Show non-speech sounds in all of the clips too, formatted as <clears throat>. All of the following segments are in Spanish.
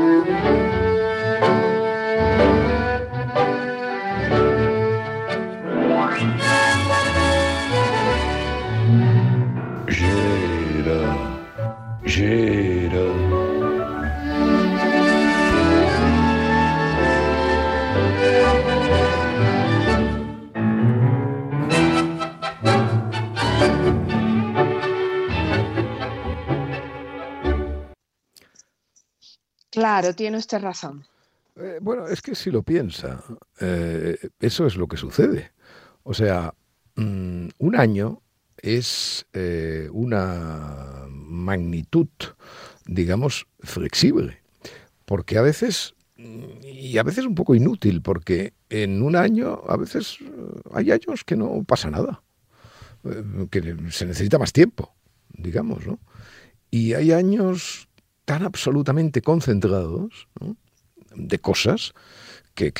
Música Claro, tiene usted razón. Eh, bueno, es que si lo piensa, eh, eso es lo que sucede. O sea, mm, un año es eh, una magnitud, digamos, flexible, porque a veces, y a veces un poco inútil, porque en un año a veces hay años que no pasa nada, que se necesita más tiempo, digamos, ¿no? Y hay años tan absolutamente concentrados de cosas que,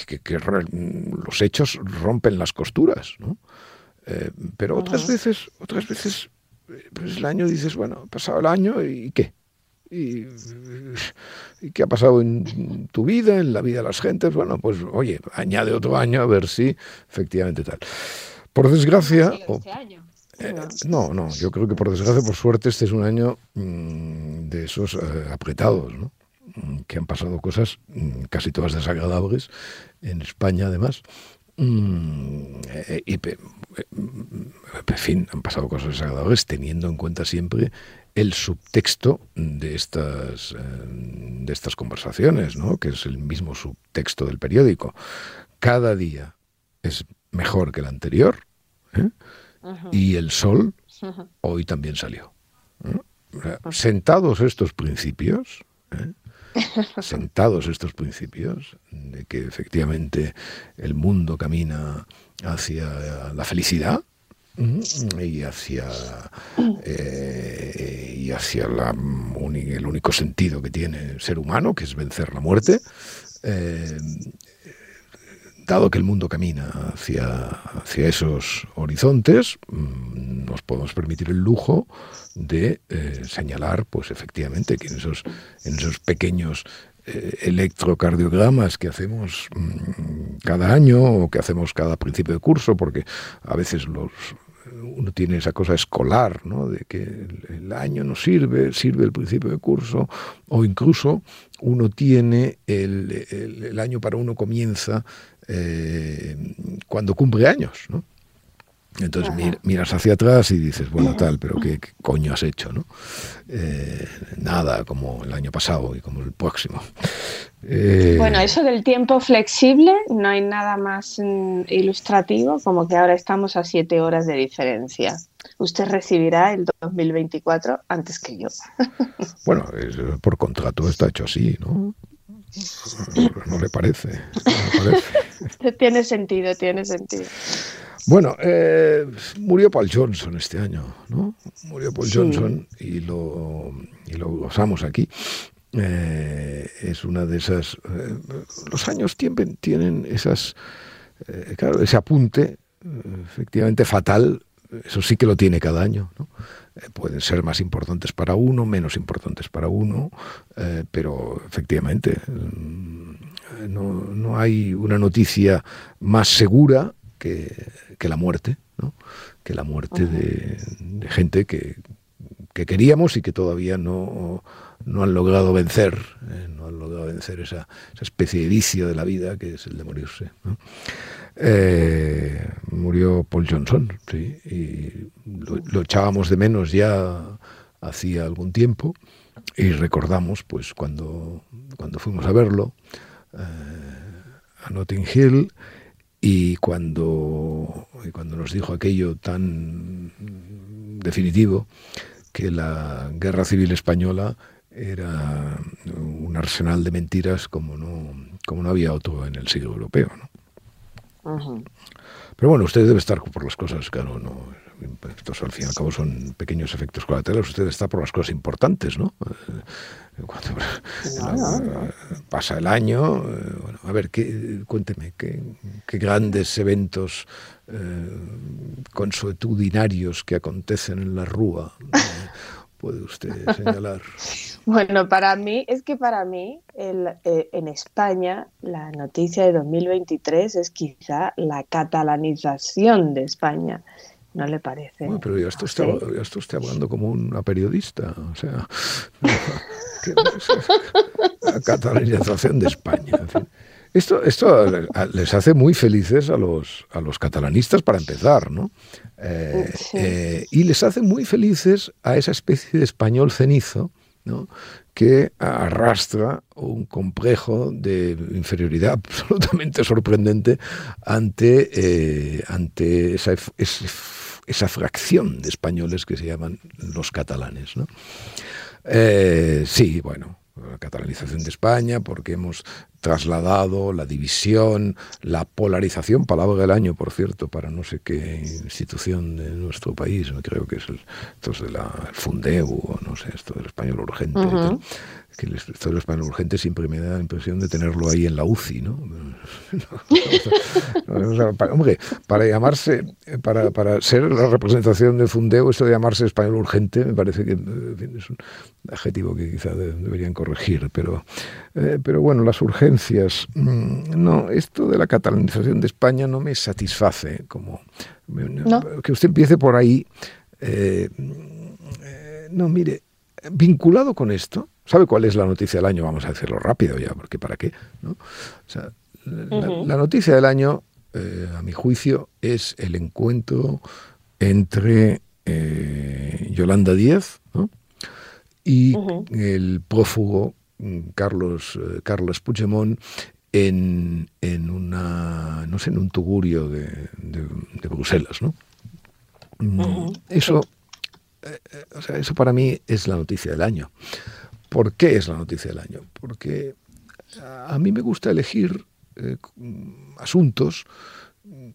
los hechos rompen las costuras, ¿no? Eh, pero otras veces, otras veces, pues el año dices, bueno, ha pasado el año y qué. Y, y, qué ha pasado en tu vida, en la vida de las gentes. Bueno, pues oye, añade otro año a ver si efectivamente tal. Por desgracia, este año. Eh, no, no, yo creo que por desgracia, por suerte, este es un año mm, de esos eh, apretados, ¿no? Mm, que han pasado cosas mm, casi todas desagradables en España, además. Eh, y, en fin, han pasado cosas desagradables teniendo en cuenta siempre el subtexto de estas, de estas conversaciones, ¿no? que es el mismo subtexto del periódico. Cada día es mejor que el anterior. ¿eh? Y el sol hoy también salió. Sentados estos principios, ¿eh? <laughs> sentados estos principios de que efectivamente el mundo camina hacia la felicidad y hacia eh, y hacia la, el único sentido que tiene el ser humano, que es vencer la muerte, eh, dado que el mundo camina hacia, hacia esos horizontes, mm, nos podemos permitir el lujo de eh, señalar, pues efectivamente, que en esos, pequeños eh, electrocardiogramas que hacemos mm, cada año o que hacemos cada principio de curso, porque a veces los, uno tiene esa cosa escolar, ¿no? de que el, año no sirve, sirve el principio de curso, o incluso uno tiene el año para uno comienza eh, cuando cumple años, ¿no? Entonces miras hacia atrás y dices, bueno, tal, pero ¿qué, coño has hecho? ¿no? Eh, nada, como el año pasado y como el próximo. Eh, bueno, eso del tiempo flexible, no hay nada más mm, ilustrativo como que ahora estamos a siete horas de diferencia. Usted recibirá el 2024 antes que yo. <laughs> Bueno, por contrato está hecho así, ¿no? No le parece. <laughs> tiene sentido, tiene sentido. Bueno, eh, murió Paul Johnson este año, ¿no? Murió Paul Johnson y lo, y lo gozamos aquí. Eh, es una de esas... Eh, los años tienen, tienen esas... claro, ese apunte efectivamente fatal, eso sí que lo tiene cada año, ¿no? pueden ser más importantes para uno, menos importantes para uno, eh, pero efectivamente mm, no, no, hay una noticia más segura que, que la muerte, ¿no? que la muerte de, gente que, que, queríamos y que todavía no, no han logrado vencer, eh, no han logrado vencer esa, esa, especie de vicio de la vida que es el de morirse. Eh, murió Paul Johnson, y lo, echábamos de menos ya hacía algún tiempo y recordamos pues cuando, cuando fuimos a verlo eh, a Notting Hill y cuando, y cuando nos dijo aquello tan definitivo que la guerra civil española era un arsenal de mentiras como no, como no había otro en el siglo europeo. ¿no? Pero bueno, usted debe estar por las cosas, claro, no, estos al fin y al cabo son pequeños efectos colaterales, usted está por las cosas importantes, ¿no? Eh, pasa el año, eh, bueno, a ver, qué, cuénteme, qué, grandes eventos eh, consuetudinarios que acontecen en la Rúa puede usted <laughs> señalar? bueno, para mí, es que para mí, eh, en España, la noticia de 2023 es quizá la catalanización de España. ¿No le parece? Bueno, pero ya esto, está, ya hablando como una periodista. O sea, <laughs> la catalanización de España. En fin. Esto, esto les hace muy felices a los, a los catalanistas para empezar, ¿no? Eh, eh, y les hace muy felices a esa especie de español cenizo, ¿no? que arrastra un complejo de inferioridad <laughs> absolutamente sorprendente ante, eh, ante esa, esa, fracción de españoles que se llaman los catalanes. ¿no? sí, bueno, la catalanización de España, porque hemos trasladado la división, la polarización, palabra del año, por cierto, para no sé qué institución de nuestro país, creo que es el, esto es de la Fundeu, no sé, esto del español urgente que el historia español urgente siempre me da la impresión de tenerlo ahí en la UCI, ¿no? <laughs> hombre, para llamarse, para, para, ser la representación de Fundeo, eso de llamarse español urgente me parece que es un adjetivo que quizá deberían corregir, pero, eh, pero bueno, las urgencias, mm, no, esto de la catalanización de España no me satisface, como que usted empiece por ahí. Eh, eh, no, mire, vinculado con esto, ¿Sabe cuál es la noticia del año? Vamos a decirlo rápido ya, porque ¿para qué? ¿no? la, noticia del año, eh, a mi juicio, es el encuentro entre eh, Yolanda Díaz y el prófugo mm, Carlos, eh, Carlos Puigdemont en, en, una, no sé, en un tugurio de, de, Bruselas. ¿no? Mm, eso, o sea, eso para mí es la noticia del año. ¿Por qué es la noticia del año? Porque a mí me gusta elegir eh, asuntos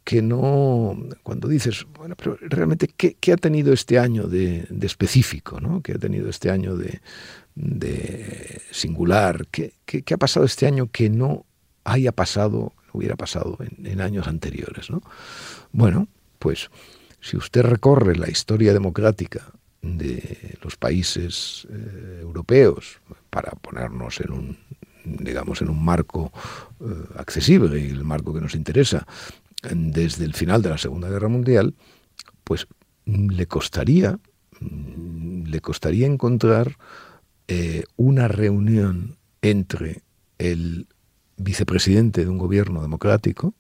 que no, cuando dices, bueno, pero realmente, ¿qué, ha tenido este año de, específico? ¿no? ¿Qué ha tenido este año de, singular? ¿Qué, ha pasado este año que no haya pasado, hubiera pasado en, años anteriores? ¿no? Bueno, pues si usted recorre la historia democrática de los países eh, europeos para ponernos en un digamos en un marco eh, accesible y el marco que nos interesa desde el final de la Segunda Guerra Mundial pues le costaría le costaría encontrar eh, una reunión entre el vicepresidente de un gobierno democrático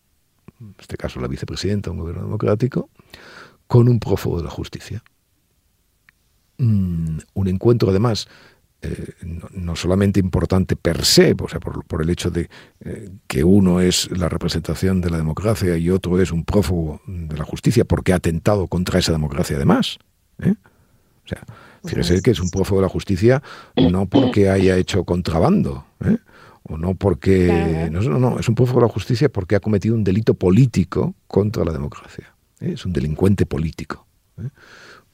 en este caso la vicepresidenta de un gobierno democrático con un prófugo de la justicia Mm, un encuentro además eh, no, solamente importante per se, o sea, por, el hecho de eh, que uno es la representación de la democracia y otro es un prófugo de la justicia porque ha atentado contra esa democracia además. ¿eh? O sea, fíjese que es un prófugo de la justicia no porque haya hecho contrabando, o no porque... No, no, no, es un prófugo de la justicia porque ha cometido un delito político contra la democracia. Es un delincuente político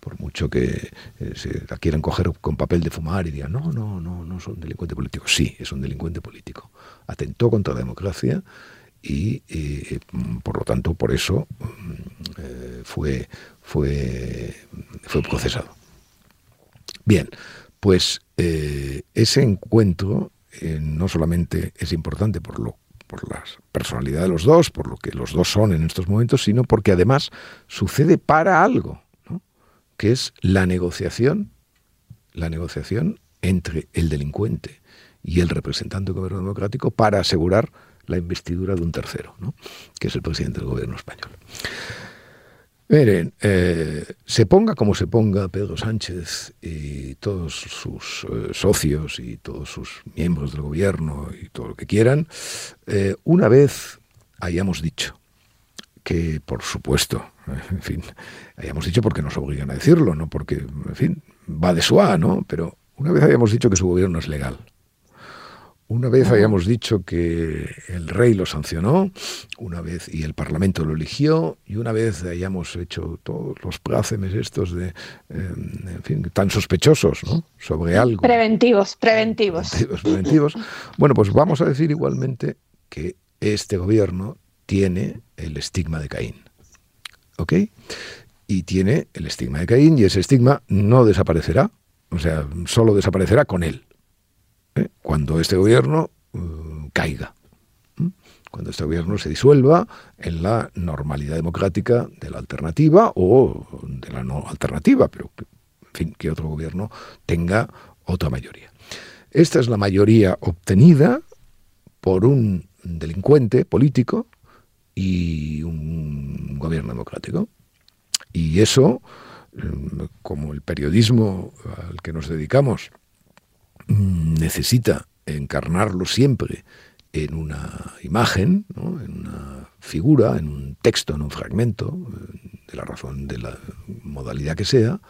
por mucho que eh, se la quieran coger con papel de fumar y digan, no, no, no, no son delincuente político. Sí, es un delincuente político. Atentó contra la democracia y, eh, por lo tanto, por eso mm, eh, fue, fue, fue procesado. Bien, pues ese encuentro no solamente es importante por lo por la personalidad de los dos, por lo que los dos son en estos momentos, sino porque además sucede para algo que es la negociación, la negociación entre el delincuente y el representante del gobierno democrático para asegurar la investidura de un tercero, ¿no? que es el presidente del gobierno español. Miren, eh, se ponga como se ponga Pedro Sánchez y todos sus eh, socios y todos sus miembros del gobierno y todo lo que quieran, eh, una vez hayamos dicho que, por supuesto, <laughs> en fin, hayamos dicho porque nos obligan a decirlo, no porque, en fin, va de su A, ¿no? Pero una vez habíamos dicho que su gobierno es legal. Una vez habíamos dicho que el rey lo sancionó, una vez y el Parlamento lo eligió, y una vez hayamos hecho todos los plácemes estos de, em, en fin, tan sospechosos, ¿no? Sobre algo. Preventivos, preventivos. Preventivos, preventivos. Bueno, pues vamos a decir igualmente que este gobierno tiene el estigma de Caín. ¿Ok? Y tiene el estigma de Caín y ese estigma no desaparecerá O sea, solo desaparecerá con él. ¿eh? Cuando este gobierno uh, caiga. Cuando este gobierno se disuelva en la normalidad democrática de la alternativa o de la no alternativa, pero en fin, que otro gobierno tenga otra mayoría. Esta es la mayoría obtenida por un delincuente político y un gobierno democrático. Y eso, mm, como el periodismo al que nos dedicamos mm, necesita encarnarlo siempre en una imagen, en una figura, en un texto, en un fragmento, eh, de la razón, de la modalidad que sea,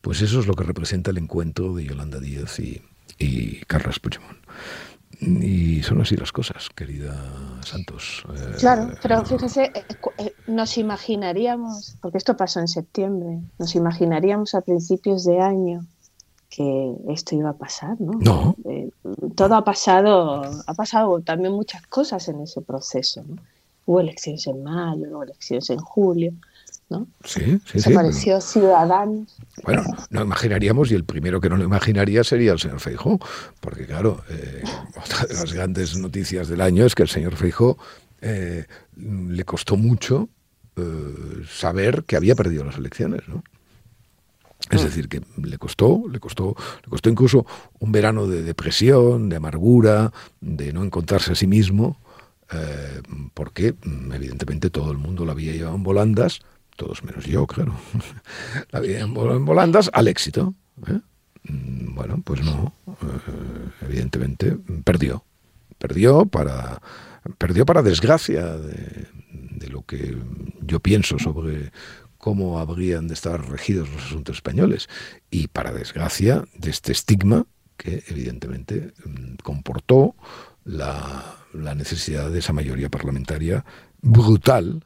pues eso es lo que representa el encuentro de Yolanda Díaz y, y Carlos Puigdemont. Y son así las cosas, querida Santos. Eh, claro, pero fíjese, eh, eh, nos imaginaríamos, porque esto pasó en septiembre, nos imaginaríamos a principios de año que esto iba a pasar, ¿no? No. todo ha pasado, ha pasado también muchas cosas en ese proceso, ¿no? Hubo elecciones en mayo, hubo elecciones en julio. ¿No? Sí, sí, Se pareció ciudadano. Bueno, <laughs> no imaginaríamos, y el primero que no lo imaginaría sería el señor Feijó, porque claro, eh, otra de las grandes noticias del año es que el señor Feijó eh, le costó mucho eh, saber que había perdido las elecciones, ¿no? Es ah. decir, que le costó, le costó, le costó incluso un verano de depresión, de amargura, de no encontrarse a sí mismo, porque evidentemente todo el mundo lo había llevado en volandas, todos menos yo, claro, <laughs> la vida en volandas al éxito. ¿eh? Mm, bueno, pues no, eh, evidentemente perdió, perdió para, perdió para desgracia de, lo que yo pienso sobre cómo habrían de estar regidos los asuntos españoles y para desgracia de este estigma que evidentemente mm, comportó la, la necesidad de esa mayoría parlamentaria brutal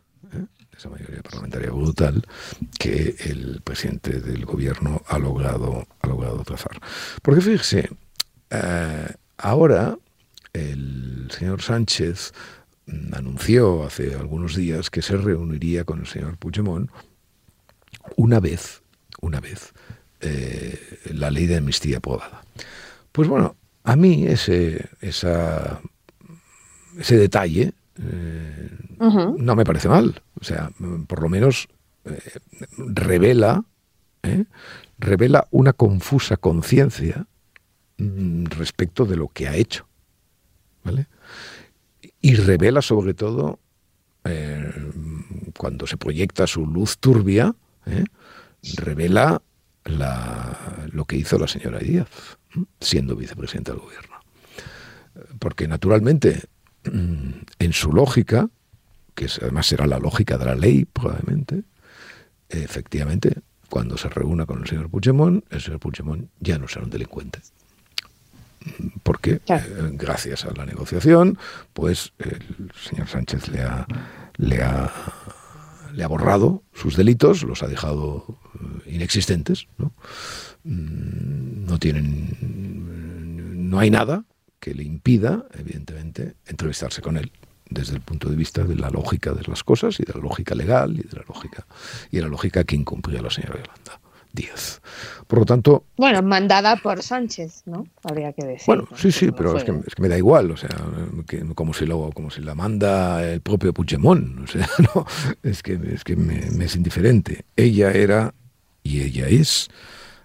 esa mayoría parlamentaria brutal que el presidente del gobierno ha logrado, ha logrado trazar. Porque fíjese, eh, ahora el señor Sánchez anunció hace algunos días que se reuniría con el señor Puigdemont una vez, una vez, eh, la ley de amnistía aprobada. Pues bueno, a mí ese, esa, ese detalle eh, no me parece mal. O sea, por lo menos eh, revela, ¿eh? revela una confusa conciencia mm, respecto de lo que ha hecho. ¿Vale? Y revela sobre todo, cuando se proyecta su luz turbia, revela lo que hizo la señora Díaz, siendo vicepresidenta del gobierno. Porque naturalmente Mm, en su lógica, que además será la lógica de la ley probablemente, efectivamente, cuando se reúna con el señor Puigdemont, el señor Puigdemont ya no será un delincuente. Porque eh, gracias a la negociación, pues el señor Sánchez le ha, le ha, le ha borrado sus delitos, los ha dejado eh, inexistentes, ¿no? Mm, no tienen, no hay nada que le impida, evidentemente, entrevistarse con él desde el punto de vista de la lógica de las cosas y de la lógica legal y de la lógica y de la lógica que incumplía la señora Yolanda Díaz. Por lo tanto... Bueno, mandada por Sánchez, ¿no? Habría que decir. Bueno, sí, sí, pero es que, me da igual, o sea, como, si lo, como si la manda el propio Puigdemont, o sea, <laughs> no, es que, es que me es indiferente. Ella era y ella es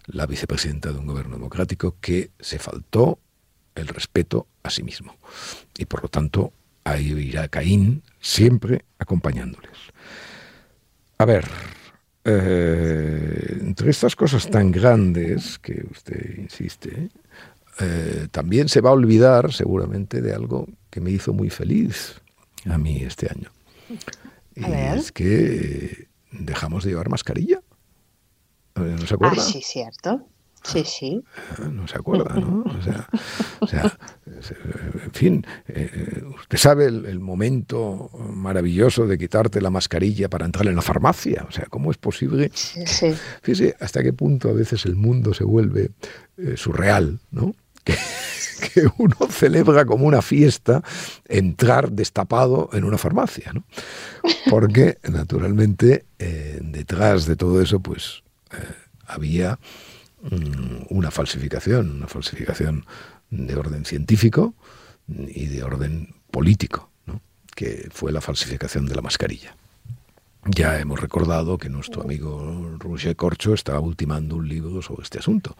la vicepresidenta de un gobierno democrático que se faltó el respeto a sí mismo. Y por lo tanto, ahí irá Caín siempre acompañándoles. A ver, eh, entre estas cosas tan grandes que usted insiste, eh, también se va a olvidar seguramente de algo que me hizo muy feliz a mí este año. Y es que dejamos de llevar mascarilla. ¿No se acuerda? Ah, sí, cierto. Sí, sí. <laughs> No se acuerda, ¿no? O sea, en fin, eh, usted sabe el, momento maravilloso de quitarte la mascarilla para entrar en la farmacia. O sea, ¿cómo es posible? Sí, Fíjese hasta qué punto a veces el mundo se vuelve eh, surreal, ¿no? <laughs> Que, uno celebra como una fiesta entrar destapado en una farmacia, ¿no? Porque, <laughs> naturalmente, eh, detrás de todo eso, pues había una falsificación, una falsificación de orden científico y de orden político, que fue la falsificación de la mascarilla. Ya hemos recordado que nuestro amigo Roger Corcho está ultimando un libro sobre este asunto.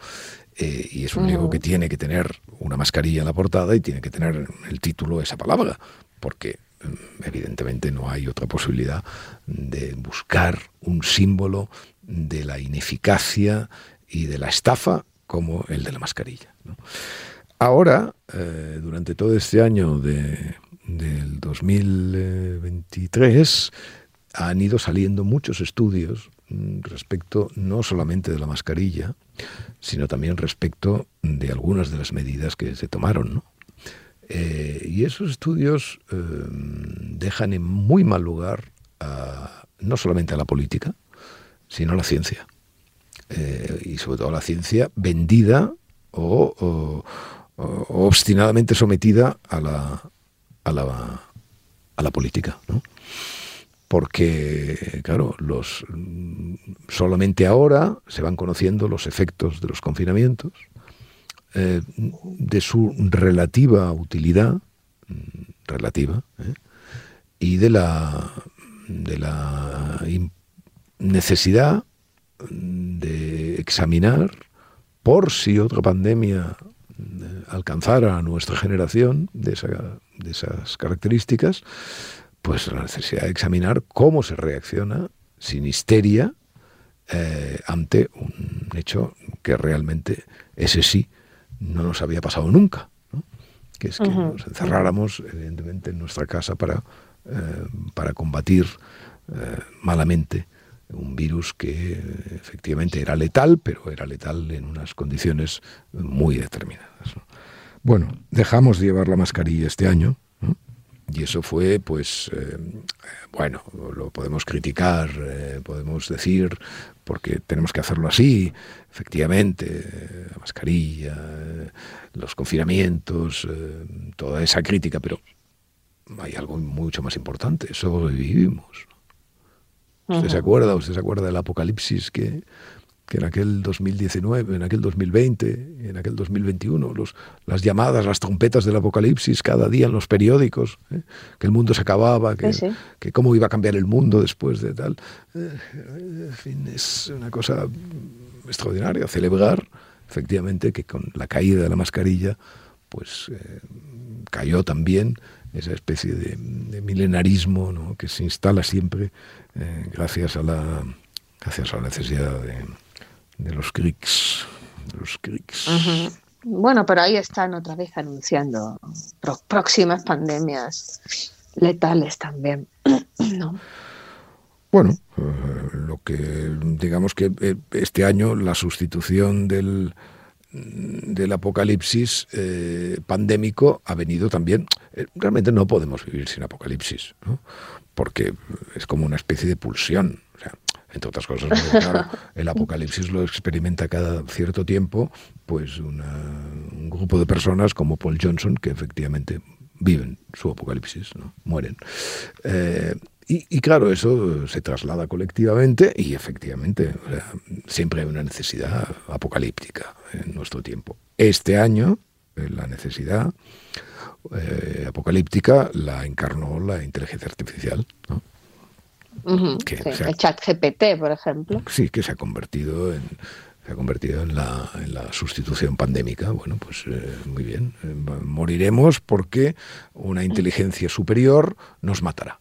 Eh, y es un libro que tiene que tener una mascarilla en la portada y tiene que tener el título esa palabra, porque mm, evidentemente no hay otra posibilidad de buscar un símbolo de la ineficacia y de la estafa como el de la mascarilla. Ahora, eh, durante todo este año de, del 2023, han ido saliendo muchos estudios mm, respecto no solamente de la mascarilla, sino también respecto de algunas de las medidas que se tomaron. Eh, y esos estudios eh, dejan en muy mal lugar no solamente a la política, sino a la ciencia. Eh, y sobre todo la ciencia vendida o, obstinadamente sometida a la, a la, a la política. ¿no? porque, claro, los, solamente ahora se van conociendo los efectos de los confinamientos, eh, de su relativa utilidad, mm, relativa, ¿eh? y de la, de la necesidad de examinar por si otra pandemia eh, alcanzara a nuestra generación de, de esas características, pues la necesidad de examinar cómo se reacciona sin histeria eh, ante un hecho que realmente ese sí no nos había pasado nunca, que es que nos encerráramos evidentemente en nuestra casa para, eh, para combatir eh, malamente un virus que efectivamente era letal, pero era letal en unas condiciones muy determinadas. Bueno, dejamos de llevar la mascarilla este año, y eso fue, pues, eh, bueno, lo podemos criticar, eh, podemos decir, porque tenemos que hacerlo así, efectivamente, la mascarilla, los confinamientos, eh, toda esa crítica, pero hay algo mucho más importante, sobrevivimos. ¿Usted se acuerda? ¿Usted se acuerda del apocalipsis que que en aquel 2019, en aquel 2020, en aquel 2021, los, las llamadas, las trompetas del apocalipsis cada día en los periódicos, ¿eh? que el mundo se acababa, que, que, cómo iba a cambiar el mundo después de tal. Eh, en fin, es una cosa extraordinaria, celebrar efectivamente que con la caída de la mascarilla, pues eh, cayó también esa especie de, milenarismo ¿no? que se instala siempre gracias a la gracias a la necesidad de, de los Greeks. los Bueno, pero ahí están otra vez anunciando próximas pandemias letales también. <clears throat> ¿no? Bueno, eh, lo que digamos que eh, este año la sustitución del, del apocalipsis eh, pandémico ha venido también. realmente no podemos vivir sin apocalipsis, ¿no? porque es como una especie de pulsión. O sea, entre otras cosas, <laughs> el apocalipsis lo experimenta cada cierto tiempo, pues un grupo de personas como Paul Johnson, que efectivamente viven su apocalipsis, ¿no? mueren. Eh, y, claro, eso se traslada colectivamente y efectivamente siempre hay una necesidad apocalíptica en nuestro tiempo. Este año, eh, la necesidad eh, apocalíptica la encarnó la inteligencia artificial. ¿no? que el chat GPT, por ejemplo. Sí, que se ha convertido en, se ha convertido en la, en la sustitución pandémica. Bueno, pues eh, muy bien. Moriremos porque una inteligencia superior nos matará.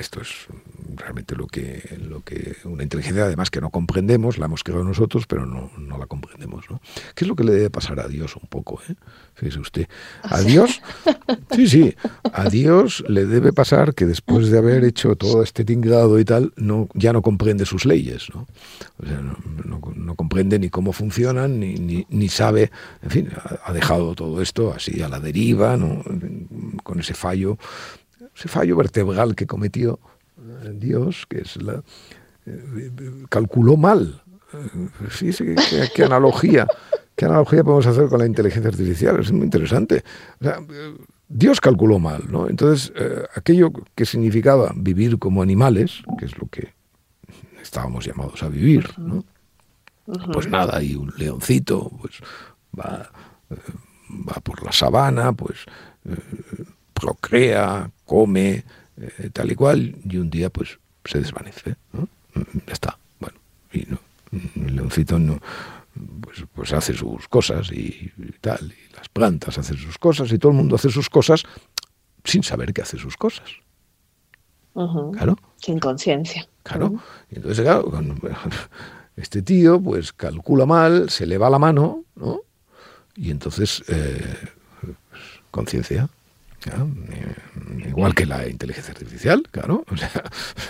Esto es realmente lo que, lo que una inteligencia además que no comprendemos, la hemos creado nosotros, pero no, no la comprendemos. ¿no? ¿Qué es lo que le debe pasar a Dios un poco? Eh? Fíjese usted. A Dios, <laughs> sí, sí, a Dios le debe pasar que después de haber hecho todo este tinglado y tal, no, ya no comprende sus leyes. ¿no? O sea, no, no, comprende ni cómo funcionan, ni, ni, ni sabe, en fin, ha, ha dejado todo esto así a la deriva, ¿no? con ese fallo ese fallo vertebral que cometió eh, Dios, que es la eh, calculó mal. Fíjese qué, analogía, qué analogía podemos hacer con la inteligencia artificial, es muy interesante. Dios calculó mal, ¿no? Entonces, eh, aquello que significaba vivir como animales, que es lo que estábamos llamados a vivir, ¿no? Pues nada, y un leoncito, pues va, eh, va por la sabana, pues eh, procrea, come, eh, tal y cual, y un día pues se desvanece. ¿no? Ya está. Bueno, y no, el leoncito no, pues, pues hace sus cosas y, tal, y las plantas hacen sus cosas, y todo el mundo hace sus cosas sin saber que hace sus cosas. Claro. Sin conciencia. Claro. Y entonces, claro, <laughs> este tío pues calcula mal, se le va la mano, ¿no? Y entonces, eh, pues, conciencia. Eh, igual que la inteligencia artificial, claro. O sea,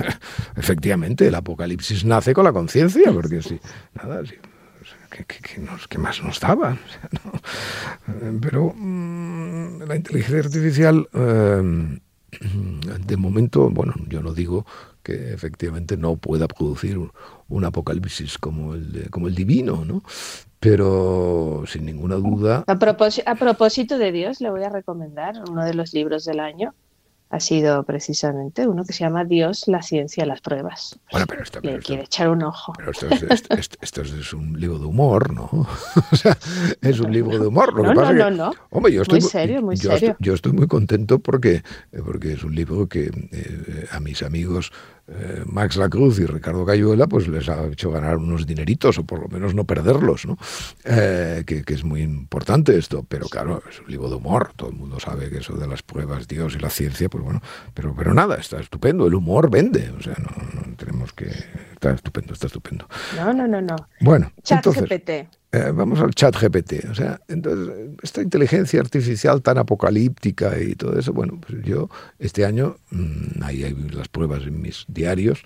<laughs> efectivamente, el apocalipsis nace con la conciencia, porque si, nada, si, ¿qué, más nos daba? Pero mm, la inteligencia artificial, eh, de momento, bueno, yo no digo que efectivamente no pueda producir un, apocalipsis como el, como el divino, ¿no? Pero sin ninguna duda. A propósito, a propósito de Dios, le voy a recomendar uno de los libros del año ha sido precisamente uno que se llama Dios, la ciencia, las pruebas. Bueno, pero esto, Le quiere echar un ojo. Pero esto es, un libro de humor, ¿no? <laughs> o sea, es un libro de humor. Lo no, que pasa no, que, no, Hombre, yo estoy muy serio, muy yo serio. Estoy, yo estoy muy contento porque, porque es un libro que eh, a mis amigos eh, Max Lacruz y Ricardo Cayuela, pues les ha hecho ganar unos dineritos, o por lo menos no perderlos, ¿no? Eh, que, es muy importante esto, pero claro, es un libro de humor, todo el mundo sabe que eso de las pruebas, Dios y la ciencia, pues bueno, pero, pero nada, está estupendo, el humor vende, o sea, no, tenemos que... Está estupendo, está estupendo. No, no, no, no. Bueno, Chat entonces, GPT. Eh, vamos al chat GPT. O sea, entonces, esta inteligencia artificial tan apocalíptica y todo eso, bueno, pues yo este año, mmm, ahí hay las pruebas en mis diarios,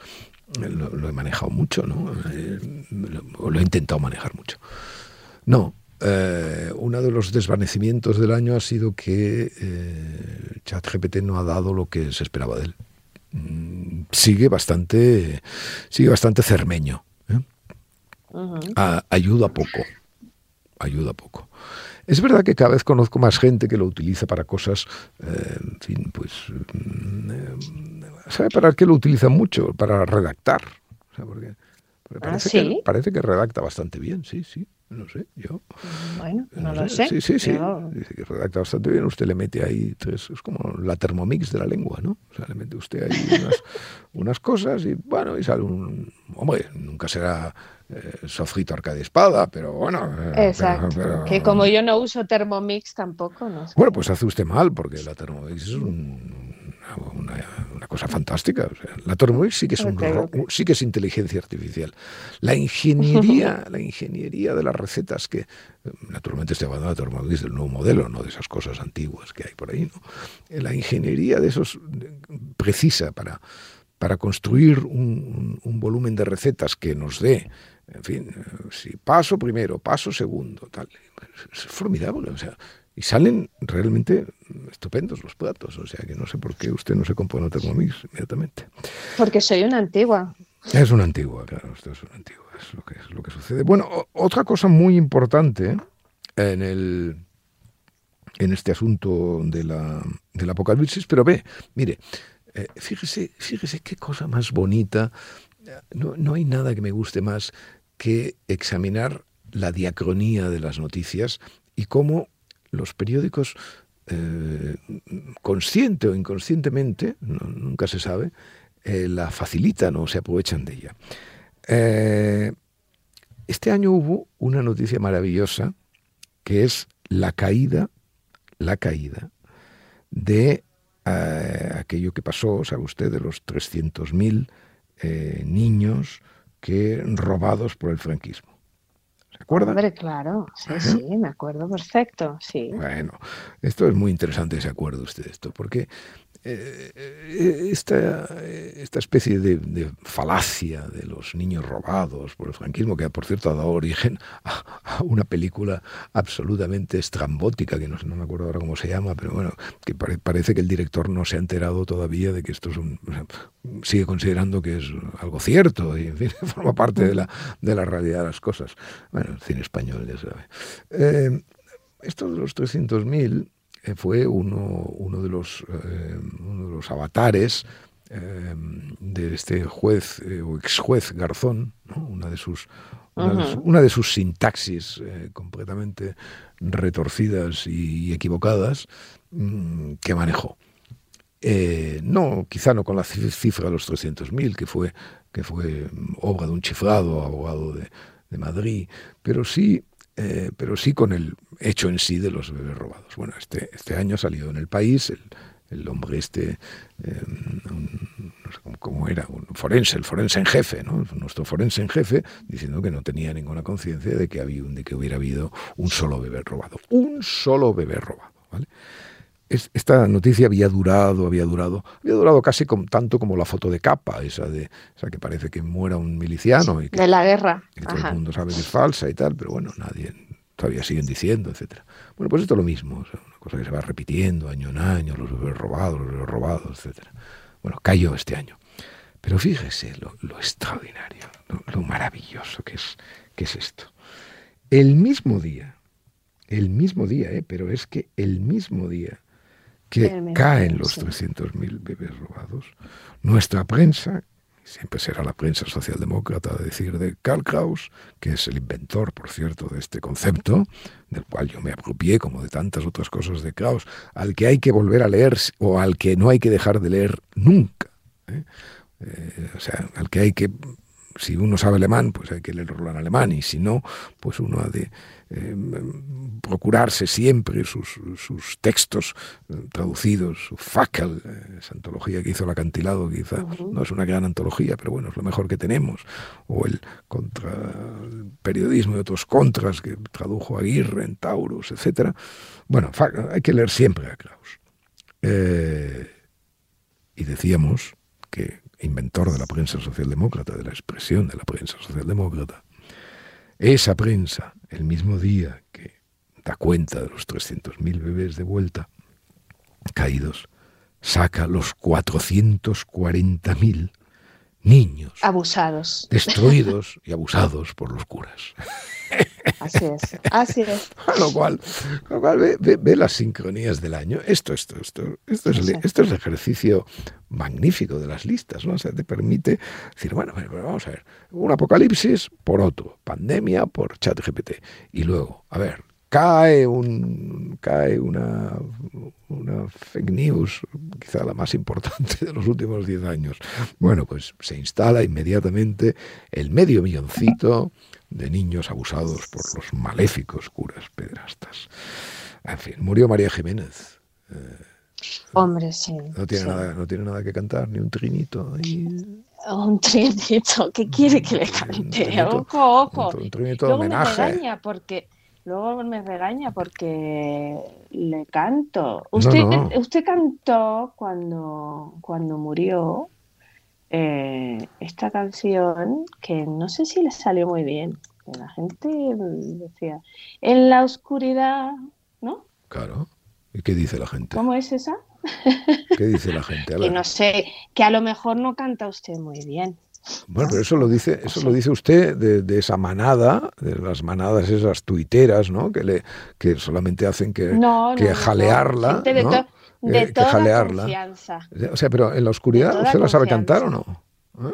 eh, lo, he manejado mucho, ¿no? Eh, lo, lo, he intentado manejar mucho. No, uno de los desvanecimientos del año ha sido que eh, ChatGPT no ha dado lo que se esperaba de él. Mm, sigue bastante, sigue bastante cermeño. Ayuda poco. Ayuda poco. Es verdad que cada vez conozco más gente que lo utiliza para cosas, eh, en fin, pues, ¿sabe para qué lo utiliza mucho? Para redactar. porque, parece, que, parece que redacta bastante bien, sí, sí. No sé, yo. Bueno, no, lo sé. Sí, sí, sí. Dice que redacta bastante bien. Usted le mete ahí tres. Es como la termomix de la lengua, ¿no? O sea, le mete usted ahí unas, <laughs> unas cosas y bueno, y sale un. Hombre, nunca será eh, sofrito arca de espada, pero bueno. Eh, Exacto. Pero, pero, que como yo no uso Thermomix tampoco, no sé. Bueno, pues hace usted mal, porque la Thermomix es un, una, una, cosa fantástica. O sea, la Thermomix sí que es un, okay. sí que es inteligencia artificial. La ingeniería, <laughs> la ingeniería de las recetas que naturalmente estoy hablando de la Thermomix del nuevo modelo, no de esas cosas antiguas que hay por ahí, ¿no? La ingeniería de esos precisa para para construir un, un, volumen de recetas que nos dé en fin, si paso primero, paso segundo, tal. Es formidable, o sea, y salen realmente estupendos los platos, o sea que no sé por qué usted no se compone Thermomix inmediatamente. Porque soy una antigua. Es una antigua, claro, usted es una antigua, es lo que, es lo que sucede. Bueno, otra cosa muy importante en el en este asunto de la, del apocalipsis, pero ve, mire, eh, fíjese, fíjese qué cosa más bonita no, no, hay nada que me guste más que examinar la diacronía de las noticias y cómo los periódicos, eh, consciente o inconscientemente, nunca se sabe, eh, la facilitan o se aprovechan de ella. Eh, este año hubo una noticia maravillosa que es la caída, la caída de aquello que pasó, sabe usted, de los 300.000 eh, niños que robados por el franquismo. ¿Se acuerda? Hombre, claro, sí, ¿Eh? sí, me acuerdo perfecto, sí. Bueno, esto es muy interesante, ¿se acuerda usted de esto? Porque eh, esta, esta especie de, de, falacia de los niños robados por el franquismo, que por cierto ha dado origen a, a una película absolutamente estrambótica, que no, no, me acuerdo ahora cómo se llama, pero bueno, que pare, parece que el director no se ha enterado todavía de que esto es un... O sea, sigue considerando que es algo cierto y en fin, <laughs> forma parte de la, de la realidad de las cosas. Bueno, el cine español, ya sabe. Eh, esto de los 300.000 fue uno, uno, de los, eh, uno de los avatares de este juez o ex juez Garzón, una de sus una, de sus, sintaxis completamente retorcidas y, equivocadas mm, que manejó. no, quizá no con la cifra de los 300.000, que fue, que fue obra de un chifrado abogado de, de Madrid, pero sí eh, pero sí con el hecho en sí de los bebés robados. Bueno, este, este año ha salido en el país el, el hombre este, eh, no sé cómo, era, un forense, el forense en jefe, ¿no? nuestro forense en jefe, diciendo que no tenía ninguna conciencia de que había de que hubiera habido un solo bebé robado, un solo bebé robado, ¿vale? Esta noticia había durado, había durado, había durado casi tanto como la foto de capa, esa de esa que parece que muera un miliciano y que, de la guerra. todo el mundo sabe que es falsa y tal, pero bueno, nadie todavía siguen diciendo, etcétera. Bueno, pues esto es lo mismo, una cosa que se va repitiendo año en año, los bebés robados, los bebés robados, etcétera. Bueno, cayó este año. Pero fíjese lo, extraordinario, lo, maravilloso que es, que es esto. El mismo día, el mismo día, ¿eh? pero es que el mismo día que caen los 300.000 bebés robados. Nuestra prensa, siempre será la prensa socialdemócrata, a decir de Karl Kraus, que es el inventor, por cierto, de este concepto, del cual yo me apropié, como de tantas otras cosas de Kraus, al que hay que volver a leer o al que no hay que dejar de leer nunca. ¿eh? Eh, o sea, al que hay que si uno sabe alemán, pues hay que leerlo en alemán, y si no, pues uno ha de eh, procurarse siempre sus, textos eh, traducidos, su Fackel, eh, esa antología que hizo el acantilado, quizá no es una gran antología, pero bueno, es lo mejor que tenemos, o el contra el periodismo y otros contras que tradujo Aguirre en Taurus, etc. Bueno, hay que leer siempre a Kraus. y decíamos que inventor de la prensa socialdemócrata, de la expresión de la prensa socialdemócrata, esa prensa, el mismo día que da cuenta de los 300.000 bebés de vuelta caídos, saca los 440.000 niños abusados, destruidos y abusados por los curas. Así es, así es. <laughs> lo cual, lo cual ve, las sincronías del año. Esto, esto, esto, esto es, esto es el ejercicio magnífico de las listas, ¿no? O sea, te permite decir, bueno, vamos a ver, un apocalipsis por otro, pandemia por ChatGPT. Y luego, a ver, cae un cae una, una fake news, quizá la más importante de los últimos 10 años. Bueno, pues se instala inmediatamente el medio milloncito de niños abusados por los maléficos curas pedrastas. En fin, murió María Jiménez. Eh, Hombre, sí. No tiene, Nada, no tiene nada que cantar, ni un trinito. Un trinito, ¿qué quiere que le cante? ojo, ojo. Un, trinito de homenaje. Me regaña porque, luego me regaña porque le canto. Usted, usted cantó cuando, cuando murió eh, esta canción que no sé si le salió muy bien. La gente decía, en la oscuridad, ¿no? Claro. ¿Y qué dice la gente? ¿Cómo es esa? ¿Qué dice la gente? <laughs> que no sé, que a lo mejor no canta usted muy bien. Bueno, pero eso lo dice, eso lo dice usted de, esa manada, de las manadas esas tuiteras, ¿no? Que le, que solamente hacen que, que jalearla, ¿no? De eh, toda confianza. O sea, pero en la oscuridad, ¿usted la sabe cantar o no? ¿Eh?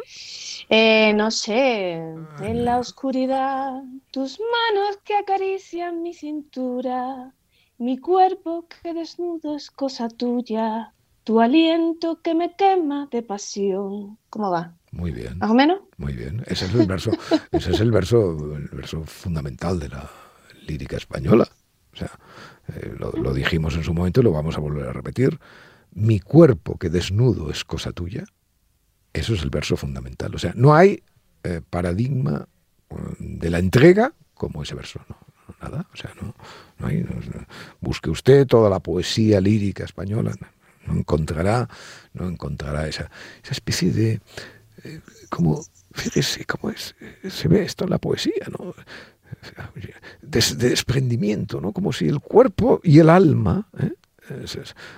¿Eh? no sé, en la oscuridad, tus manos que acarician mi cintura, mi cuerpo que desnudo es cosa tuya, tu aliento que me quema de pasión. ¿Cómo va? Muy bien. ¿Más o menos? Muy bien. Ese es el verso, <laughs> ese es el verso, el verso fundamental de la lírica española. O sea, eh, lo, dijimos en su momento y lo vamos a volver a repetir, mi cuerpo que desnudo es cosa tuya, eso es el verso fundamental. O sea, no hay eh, paradigma eh, de la entrega como ese verso, no, nada. O sea, no, no hay. busque usted toda la poesía lírica española, no, encontrará, no encontrará esa, esa especie de. Como, fíjese cómo es, se ve esto en la poesía, ¿no? de, desprendimiento, ¿no? Como si el cuerpo y el alma, ¿eh?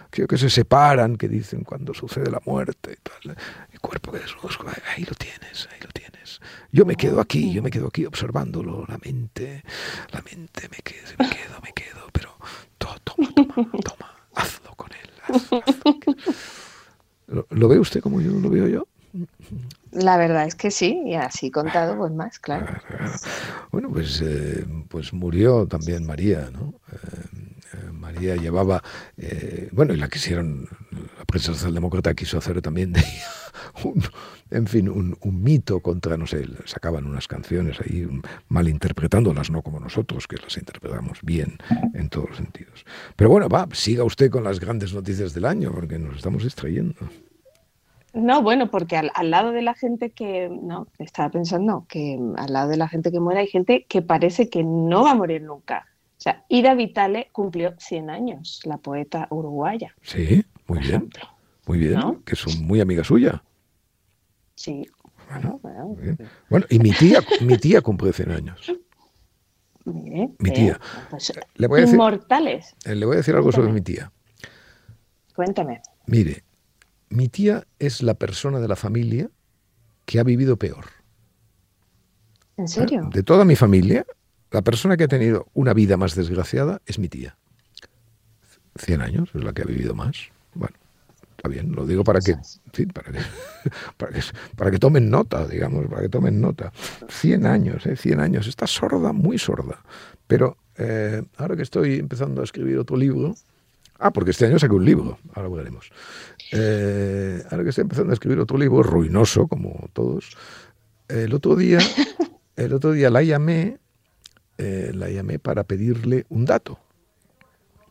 creo que se separan, que dicen cuando sucede la muerte y tal. El cuerpo que desnudo, ahí lo tienes, ahí lo tienes. Yo me quedo aquí, yo me quedo aquí observándolo, la mente, la mente me quedo, me quedo, me quedo, pero toma, toma, toma, hazlo con él. ¿Lo ve usted como yo lo veo yo? La verdad es que sí, y así contado, pues más, claro. <laughs> Bueno, pues, eh, pues murió también María, ¿no? Eh, María llevaba, eh, bueno, y la quisieron, la prensa socialdemócrata quiso hacer también <laughs> un, en fin, un, mito contra, no sé, sacaban unas canciones ahí malinterpretándolas, no como nosotros, que las interpretamos bien en todos los sentidos. Pero bueno, va, siga usted con las grandes noticias del año, porque nos estamos distrayendo. No, bueno, porque al, lado de la gente que, no, estaba pensando que al lado de la gente que muere hay gente que parece que no va a morir nunca. O sea, Ida Vitale cumplió 100 años, la poeta uruguaya. Sí, muy bien. Muy bien, que es muy amiga suya. Sí. Bueno, bueno, y mi tía, mi tía cumple 100 años. mi tía. Pues, le voy a decir, inmortales. Eh, le voy a decir algo sobre mi tía. Cuéntame. Mire, mi tía es la persona de la familia que ha vivido peor. ¿En serio? De toda mi familia, la persona que ha tenido una vida más desgraciada es mi tía. 100 años es la que ha vivido más. Bueno, está bien, lo digo para que, <laughs> para que, para que, tomen nota, digamos, para que tomen nota. 100 años, ¿eh? 100 años. Está sorda, muy sorda. Pero eh, ahora que estoy empezando a escribir otro libro, Ah, porque este año saqué un libro, ahora veremos. Eh, ahora que estoy empezando a escribir otro libro, ruinoso, como todos, el otro día, <laughs> el otro día la llamé, eh, la llamé para pedirle un dato.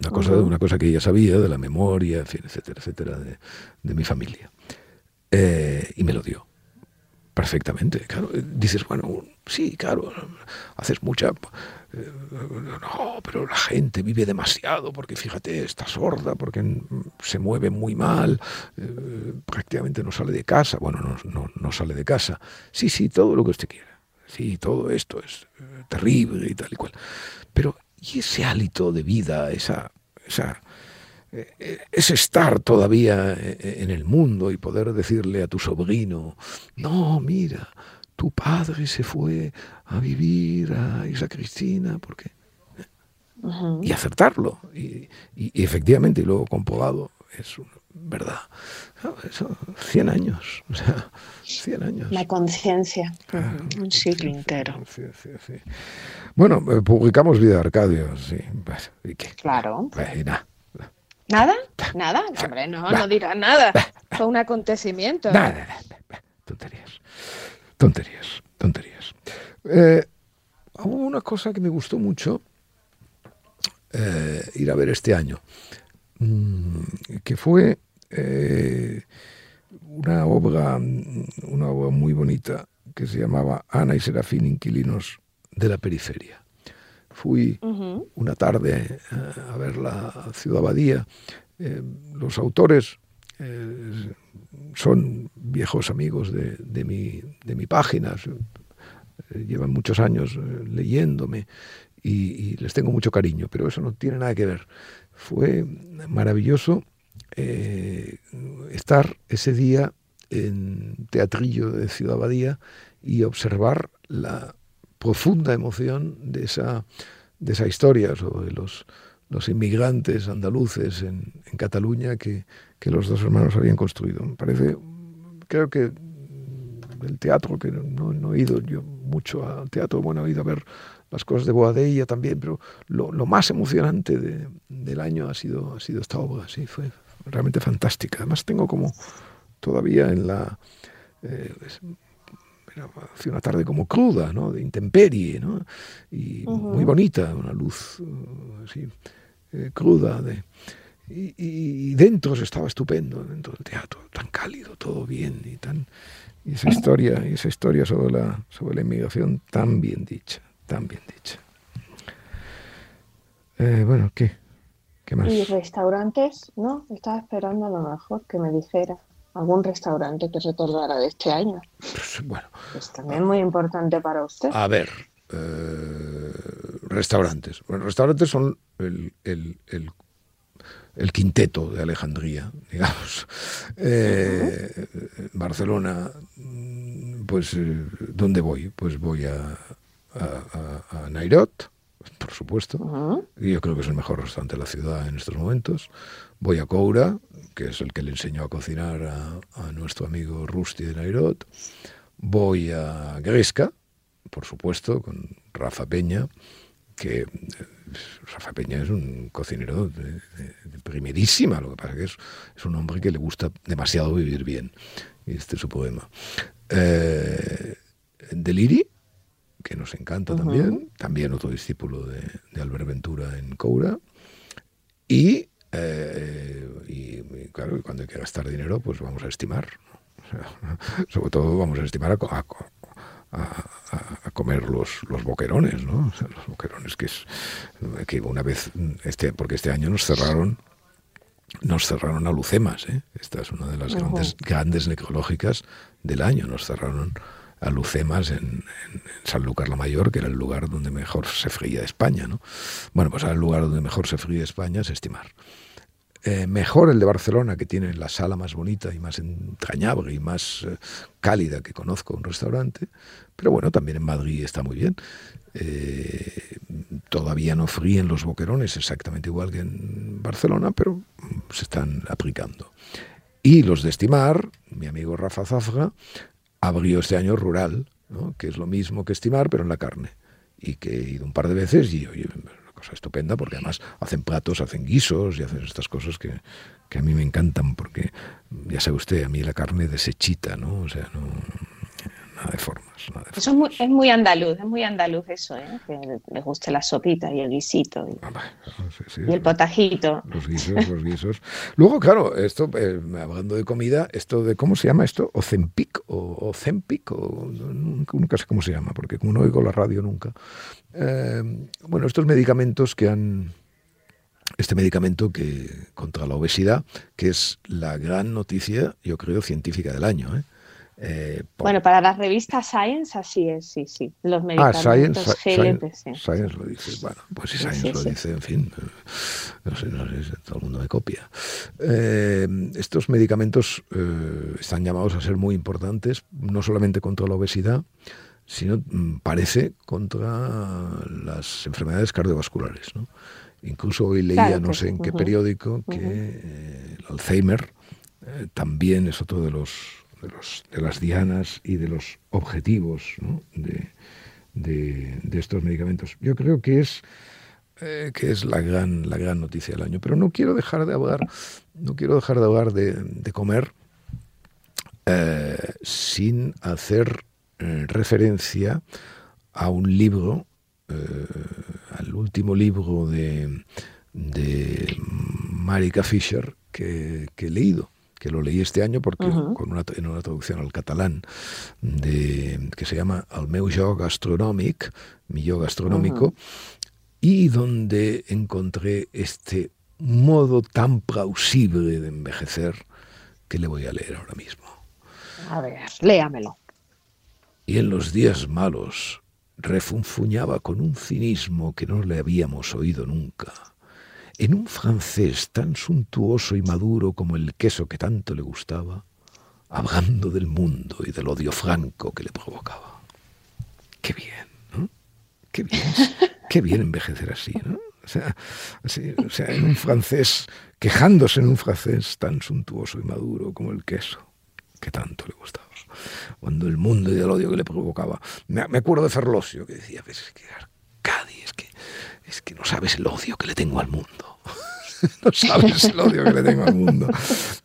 Una cosa, una cosa que ella sabía de la memoria, etcétera, etcétera, de, mi familia. Eh, y me lo dio perfectamente. Claro, dices, bueno, sí, claro, haces mucha no, pero la gente vive demasiado porque fíjate, está sorda, porque se mueve muy mal, eh, prácticamente no sale de casa. Bueno, no, no, no, sale de casa. Sí, sí, todo lo que usted quiera. Sí, todo esto es eh, terrible y tal y cual. Pero, ¿y ese hálito de vida, esa, esa, eh, ese estar todavía en el mundo y poder decirle a tu sobrino, no, mira, tu padre se fue a vivir a Isla Cristina, porque... Y acertarlo. Y, efectivamente, y luego comprobado, es verdad. Eso, 100 años, <laughs> o sea, 100 años. La conciencia, un siglo entero. Bueno, eh, publicamos Vida Arcadio, sí. ¿Y qué? Claro. Pues, nada. ¿Nada? ¿Nada? Hombre, no, no dirá nada. Fue un acontecimiento. Nada, tonterías. Tonterías, tonterías. Eh, hubo una cosa que me gustó mucho eh, ir a ver este año, mm, que fue eh, una obra, una obra muy bonita que se llamaba Ana y Serafín, inquilinos de la periferia. Fui una tarde a ver la ciudad abadía. los autores son viejos amigos de, mi, de mi página, llevan muchos años eh, leyéndome y, les tengo mucho cariño, pero eso no tiene nada que ver. Fue maravilloso eh, estar ese día en Teatrillo de Ciudad Abadía y observar la profunda emoción de esa, de esa historia sobre los, los inmigrantes andaluces en, en Cataluña que, que los dos hermanos habían construido. Me parece, creo que el teatro, que no, he ido yo mucho al teatro, bueno, he ido a ver las cosas de Boadella también, pero lo, más emocionante del año ha sido, ha sido esta obra, sí, fue realmente fantástica. Además tengo como todavía en la... Eh, hace una tarde como cruda, ¿no? de intemperie, ¿no? y muy bonita, una luz uh, así, eh, cruda de, y, dentro se estaba estupendo, dentro del teatro, tan cálido, todo bien y tan y esa historia, esa historia sobre la sobre la inmigración tan bien dicha, tan bien dicha. Eh, bueno, ¿qué? ¿Qué más? Y restaurantes, ¿no? Estaba esperando a lo mejor que me dijera algún restaurante que recordara de este año. Pues, bueno. Es también muy importante para usted. A ver, eh, restaurantes. Bueno, restaurantes son el, el, el el quinteto de Alejandría, <laughs> digamos. Eh, Barcelona, pues, eh, ¿dónde voy? Pues voy a, a, Nairot, por supuesto. y yo creo que es el mejor restaurante de la ciudad en estos momentos. Voy a Coura, que es el que le enseñó a cocinar a, nuestro amigo Rusty de Nairot. Voy a Gresca, por supuesto, con Rafa Peña, que eh, Rafa Peña es un cocinero de, primerísima, lo que pasa que es, es, un hombre que le gusta demasiado vivir bien. Este es su poema. Eh, Deliri, que nos encanta también, también otro discípulo de, de, Albert Ventura en Coura. Y, eh, y, claro, cuando hay que gastar dinero, pues vamos a estimar. <laughs> sobre todo vamos a estimar a, a, a, comer los, los boquerones, ¿no? los boquerones que es que una vez, este, porque este año nos cerraron nos cerraron a Lucemas, ¿eh? esta es una de las grandes, grandes necrológicas del año, nos cerraron a Lucemas en, en, Sanlúcar la Mayor, que era el lugar donde mejor se fría España. ¿no? Bueno, pues el lugar donde mejor se fría España es estimar. Eh, mejor el de Barcelona, que tiene la sala más bonita y más entrañable y más eh, cálida que conozco un restaurante, pero bueno, también en Madrid está muy bien. Eh, todavía no fríen los boquerones exactamente igual que en Barcelona, pero se están aplicando. Y los de estimar, mi amigo Rafa Zafra, abrió este año Rural, que es lo mismo que estimar, pero en la carne. Y que he ido un par de veces y, cosa estupenda porque además hacen platos, hacen guisos y hacen estas cosas que, que a mí me encantan porque, ya sabe usted, a mí la carne desechita, ¿no? O sea, no, nada de formas. Eso es muy, es muy, andaluz, es muy andaluz eso, ¿eh? que les guste la sopita y el guisito y, ah, y el potajito. Los guisos, los guisos. Luego, claro, esto, eh, hablando de comida, esto de, ¿cómo se llama esto? Ozempic o Ozempic, o, nunca, sé cómo se llama, porque como no oigo la radio nunca. Eh, bueno, estos medicamentos que han este medicamento que contra la obesidad, que es la gran noticia, yo creo, científica del año. ¿eh? Eh, bueno, para la revista Science así es, sí, sí. Los medicamentos ah, Science, GLP, Science, lo dice. Bueno, pues si Science lo dice, en fin, no sé, no sé, todo el mundo me copia. Eh, estos medicamentos eh, están llamados a ser muy importantes, no solamente contra la obesidad, sino mm, parece contra las enfermedades cardiovasculares. ¿no? Incluso hoy leía, no sé en qué periódico, que el Alzheimer también es otro de los de, los, de las dianas y de los objetivos de, de, estos medicamentos. Yo creo que es eh, que es la gran, la gran noticia del año. Pero no quiero dejar de hablar, no quiero dejar de hablar de, comer eh, sin hacer eh, referencia a un libro, al último libro de, de Marika Fischer que, que he leído que lo leí este año porque con una, en una traducción al catalán de, que se llama El meu jo gastronòmic, mi yo gastronómico, y donde encontré este modo tan plausible de envejecer que le voy a leer ahora mismo. A ver, léamelo. Y en los días malos refunfuñaba con un cinismo que no le habíamos oído nunca en un francés tan suntuoso y maduro como el queso que tanto le gustaba, hablando del mundo y del odio franco que le provocaba. Qué bien, ¿no? Qué bien, qué bien envejecer así, ¿no? O sea, o sea, en un francés, quejándose en un francés tan suntuoso y maduro como el queso que tanto le gustaba. Cuando el mundo y el odio que le provocaba. Me, acuerdo de Ferlosio que decía, ves, es que Arcadi, es que es que no sabes el odio que le tengo al mundo. <laughs> no sabes el odio que le tengo al mundo.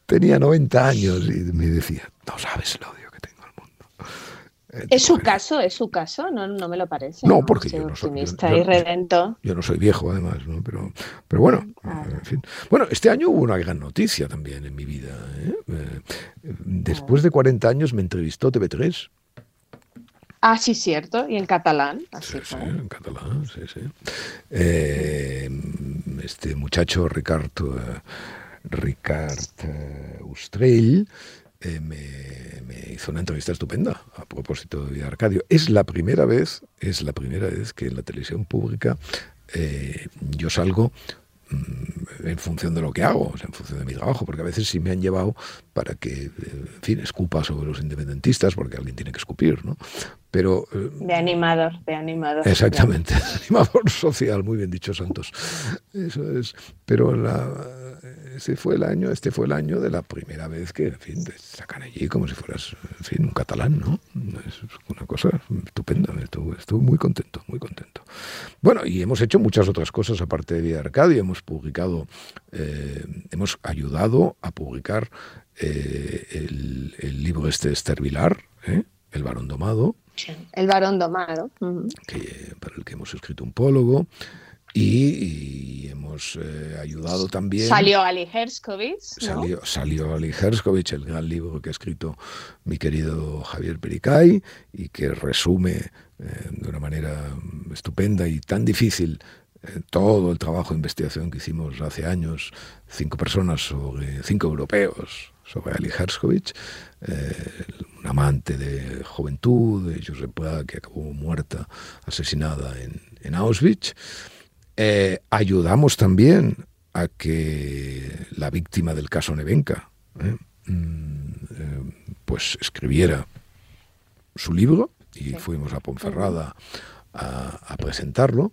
Tenía 90 años y me decía, no sabes el odio que tengo al mundo. Es su caso, es su caso, no, no me lo parece. No, porque yo no soy yo, no soy viejo, además, ¿no? Pero, pero bueno, en fin. Bueno, este año hubo una gran noticia también en mi vida. ¿eh? Eh, después de 40 años me entrevistó TV3 Ah, sí, cierto, y en catalán. sí, sí, en catalán, sí, sí. Eh, este muchacho, Ricardo, eh, Ricard eh, me, hizo una entrevista estupenda a propósito de Arcadio. Es la primera vez, es la primera vez que en la televisión pública yo salgo Mm, en función de lo que hago, en función de mi trabajo, porque a veces sí me han llevado para que, en fin, escupa sobre los independentistas, porque alguien tiene que escupir, ¿no? Pero... Eh, de animador, de animador. Exactamente, <laughs> animador social, muy bien dicho, Santos. Eso es. Pero la, ese fue el año, este fue el año de la primera vez que, en fin, te sacan allí como si fueras, en fin, un catalán, ¿no? Es una cosa estupenda, estuve, muy contento, muy contento. Bueno, y hemos hecho muchas otras cosas aparte de Vida Arcadia, hemos publicado, eh, hemos ayudado a publicar eh, el, libro este de Esther Vilar, ¿eh? El varón domado. El varón domado. que, para el que hemos escrito un pólogo. Y, hemos eh, ayudado también. Salió Ali Herskovich. Salió, salió Ali Herskovich, el gran libro que ha escrito mi querido Javier Pericay y que resume eh, de una manera estupenda y tan difícil eh, todo el trabajo de investigación que hicimos hace años, cinco personas sobre cinco europeos sobre Ali Herskovich, un amante de juventud, de Josep que acabó muerta, asesinada en, en Auschwitz. Eh, ayudamos también a que la víctima del caso Nevenka ¿eh? mm, eh, pues escribiera su libro y fuimos a Ponferrada a, presentarlo.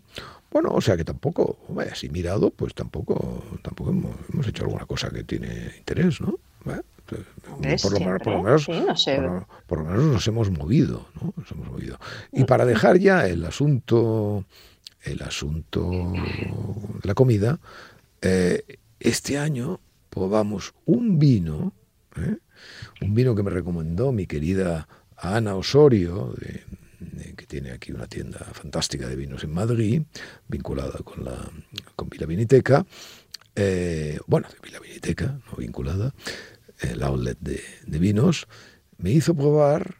Bueno, o sea que tampoco, así mirado, pues tampoco, tampoco hemos, hecho alguna cosa que tiene interés, ¿no? Por lo, menos, por lo menos nos hemos movido, ¿no? Nos hemos movido. Y para dejar ya el asunto el asunto de la comida, eh, este año probamos un vino, ¿eh? un vino que me recomendó mi querida Ana Osorio, que tiene aquí una tienda fantástica de vinos en Madrid, vinculada con la con Vila Viniteca, eh, bueno, de Vila Viniteca, no vinculada, el outlet de, vinos, me hizo probar,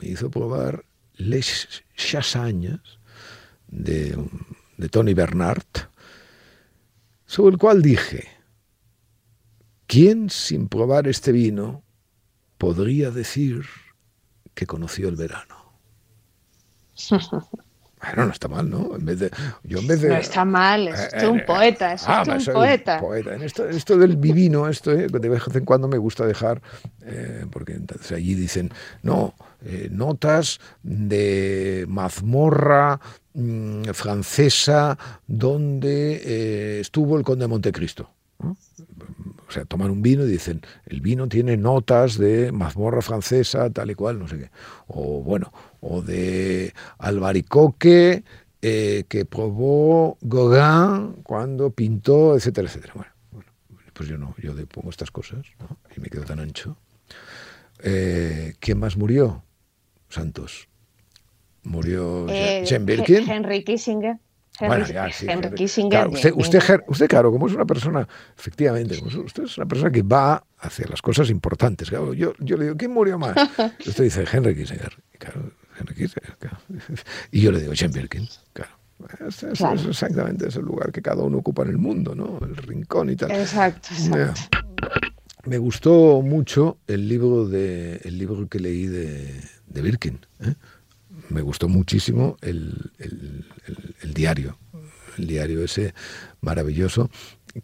me hizo probar Les Chassañas, de, de Tony Bernard, sobre el cual dije, ¿quién sin probar este vino podría decir que conoció el verano? <laughs> Bueno, no está mal, ¿no? En vez de, yo en vez de, no está mal, es eh, un eh, poeta, es ah, un poeta. En esto, esto, del divino, esto, eh, de vez en cuando me gusta dejar, porque entonces allí dicen, no, notas de mazmorra mm, francesa donde estuvo el conde de Montecristo. O sea, toman un vino y dicen, el vino tiene notas de mazmorra francesa, tal y cual, no sé qué. O bueno, o de albaricoque eh, que probó Gauguin cuando pintó, etcétera, etcétera. Bueno, pues yo no, yo pongo estas cosas y me quedo tan ancho. Eh, ¿Quién más murió? Santos. Murió eh, Birkin. Henry Kissinger. Bueno, ya, sí, Claro, usted, usted, claro, como es una persona, efectivamente, usted es una persona que va hacia las cosas importantes. yo, yo le digo, ¿quién murió más? <laughs> Usted dice Henry Kissinger. Claro, <laughs> y yo le digo, Jen Birkin, claro. Es, exactamente ese lugar que cada uno ocupa en el mundo, ¿no? El rincón y tal. Exacto, Me gustó mucho el libro, de, el libro que leí de, de Birkin. ¿eh? Me gustó muchísimo el, el, diario, el diario ese maravilloso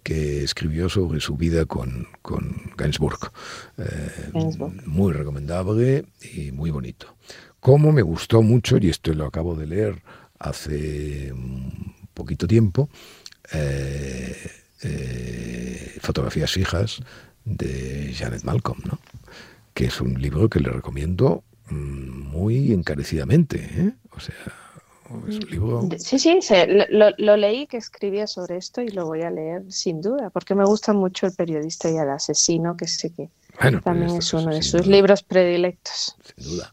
que escribió sobre su vida con, con Gainsbourg. Eh, muy recomendable y muy bonito. Como me gustó mucho, y esto lo acabo de leer hace poquito tiempo, eh, eh, Fotografías fijas de Janet Malcolm, ¿no? que es un libro que le recomiendo mm, muy encarecidamente. ¿eh? O sea, es un libro... Sí, sí, lo, leí que escribía sobre esto y lo voy a leer sin duda, porque me gusta mucho el periodista y el asesino, que sé que también es uno de sus libros predilectos. Sin duda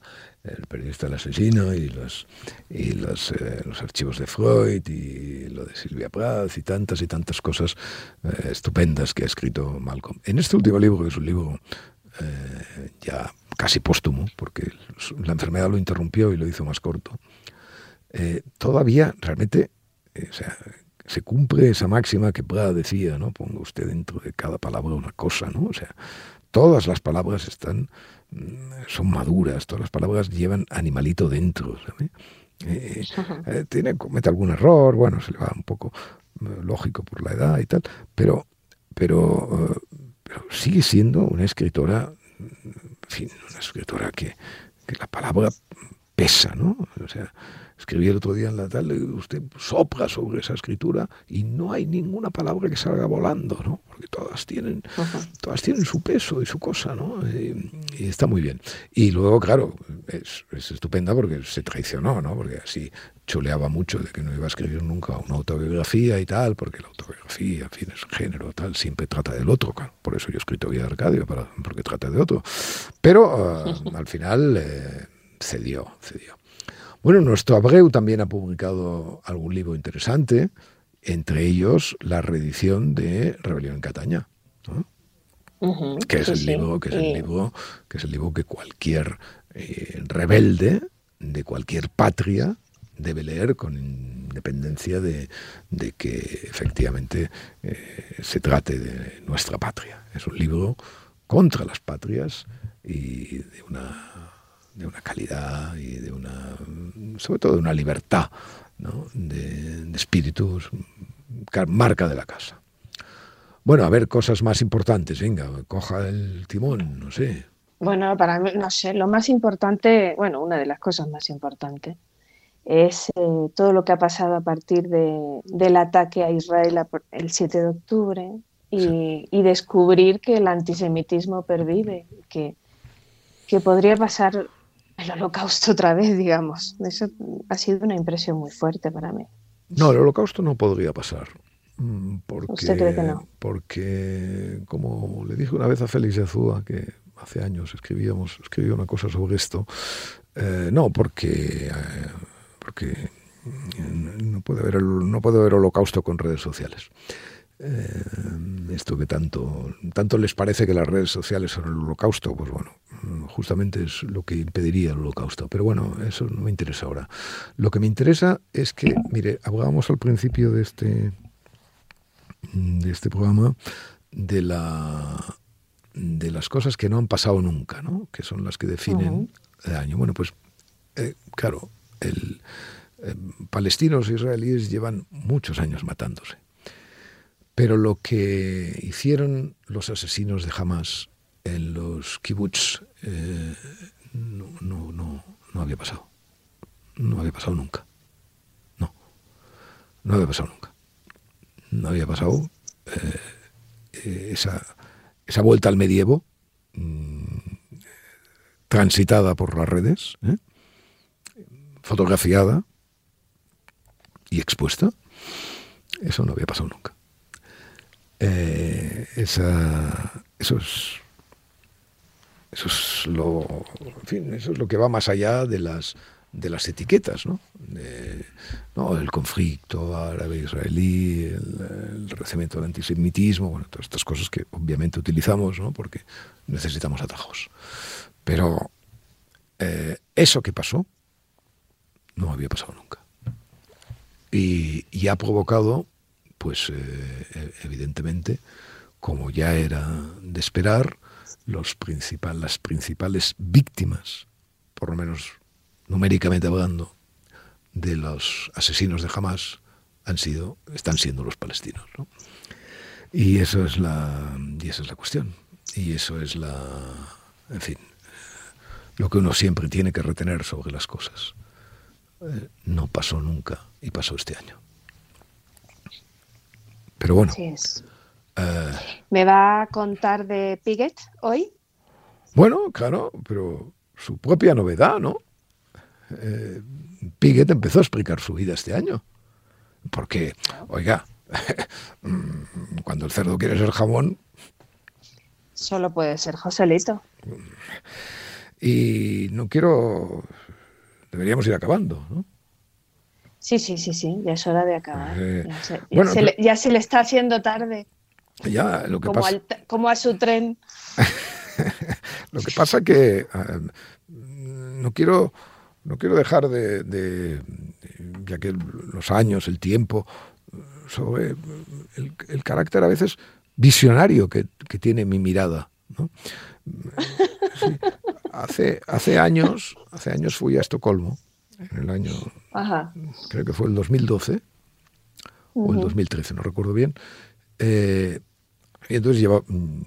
el periodista el asesino y los y los, eh, los, archivos de Freud y lo de Silvia Plath y tantas y tantas cosas eh, estupendas que ha escrito Malcolm. En este último libro, que es un libro eh, ya casi póstumo, porque la enfermedad lo interrumpió y lo hizo más corto, todavía realmente se cumple esa máxima que Prada decía, ¿no? Ponga usted dentro de cada palabra una cosa, ¿no? O sea, todas las palabras están son maduras, todas las palabras llevan animalito dentro. Eh, eh, tiene, comete algún error, bueno, se le va un poco eh, lógico por la edad y tal, pero, pero, sigue siendo una escritora, en fin, una escritora que, que la palabra pesa, ¿no? O sea, escribí el otro día en la tarde, usted sopla sobre esa escritura y no hay ninguna palabra que salga volando, ¿no? Porque todas tienen, todas tienen su peso y su cosa, ¿no? Y, está muy bien. Y luego, claro, es, es, estupenda porque se traicionó, ¿no? Porque así chuleaba mucho de que no iba a escribir nunca una autobiografía y tal, porque la autobiografía, en fin, es género, tal, siempre trata del otro, claro. Por eso yo he escrito Vida de Arcadio, para, porque trata de otro. Pero ah, <laughs> al final eh, cedió, cedió. Bueno, nuestro Abreu también ha publicado algún libro interesante, entre ellos la reedición de Rebelión en Cataña. que, es el libro, que es el libro que es el libro que cualquier eh, rebelde de cualquier patria debe leer con independencia de, que efectivamente eh, se trate de nuestra patria. Es un libro contra las patrias y de una, de una calidad y de una, sobre todo de una libertad de, de espíritus, marca de la casa. Bueno, a ver, cosas más importantes, venga, coja el timón, no sé. Bueno, para mí, no sé, lo más importante, bueno, una de las cosas más importantes es eh, todo lo que ha pasado a partir de, del ataque a Israel el 7 de octubre y, y, descubrir que el antisemitismo pervive, que, que podría pasar el holocausto <laughs> otra vez, digamos. Eso ha sido una impresión muy fuerte para mí. No, el holocausto no podría pasar. Mm, porque, ¿Usted cree que no? Porque, como le dije una vez a Félix Yazúa, que hace años escribíamos, escribía una cosa sobre esto, eh, no, porque... Eh, porque no puede haber, no puede haber holocausto con redes sociales. Eh, esto que tanto, tanto les parece que las redes sociales son el holocausto, pues bueno, justamente es lo que impediría el holocausto. Pero bueno, eso no me interesa ahora. Lo que me interesa es que, mire, hablábamos al principio de este, de este programa de la de las cosas que no han pasado nunca, ¿no? que son las que definen el año. Bueno, pues eh, claro, el, eh, palestinos e israelíes llevan muchos años matándose. Pero lo que hicieron los asesinos de Hamas en los kibbutz eh, no, no, no, no, había pasado. No había pasado nunca. No. No había pasado nunca. No había pasado eh, esa, esa vuelta al medievo mm, transitada por las redes fotografiada y expuesta, eso no había pasado nunca. Eh, esa, eso es eso es lo eso es lo que va más allá de las de las etiquetas ¿no? el conflicto árabe israelí el, el recibimiento del antisemitismo bueno todas estas cosas que obviamente utilizamos ¿no? porque necesitamos atajos pero eh, eso que pasó no había pasado nunca. Y, ha provocado, pues eh, evidentemente, como ya era de esperar, los principal, las principales víctimas, por lo menos numéricamente hablando, de los asesinos de Hamas han sido, están siendo los palestinos. Y eso es la, y esa es la cuestión. Y eso es la, en fin, lo que uno siempre tiene que retener sobre las cosas. Eh, no pasó nunca y pasó este año. Pero bueno. Eh, ¿Me va a contar de Piget hoy? Bueno, claro, pero su propia novedad, ¿no? Eh, Piget empezó a explicar su vida este año. Porque, oiga, <laughs> cuando el cerdo quiere ser jamón... Solo puede ser Joselito. Y no quiero deberíamos ir acabando, ¿no? Sí, sí, sí, sí, ya es hora de acabar. Eh, ya, se, le, está haciendo tarde. Ya, lo que como, pasa... como a su tren. <laughs> lo que pasa que eh, no quiero no quiero dejar de, ya que los años, el tiempo, sobre el, carácter a veces visionario que, tiene mi mirada. ¿no? <laughs> hace, hace años, hace años fui a Estocolmo, en el año, creo que fue el 2012 o el 2013, no recuerdo bien. Eh, y entonces lleva, mm,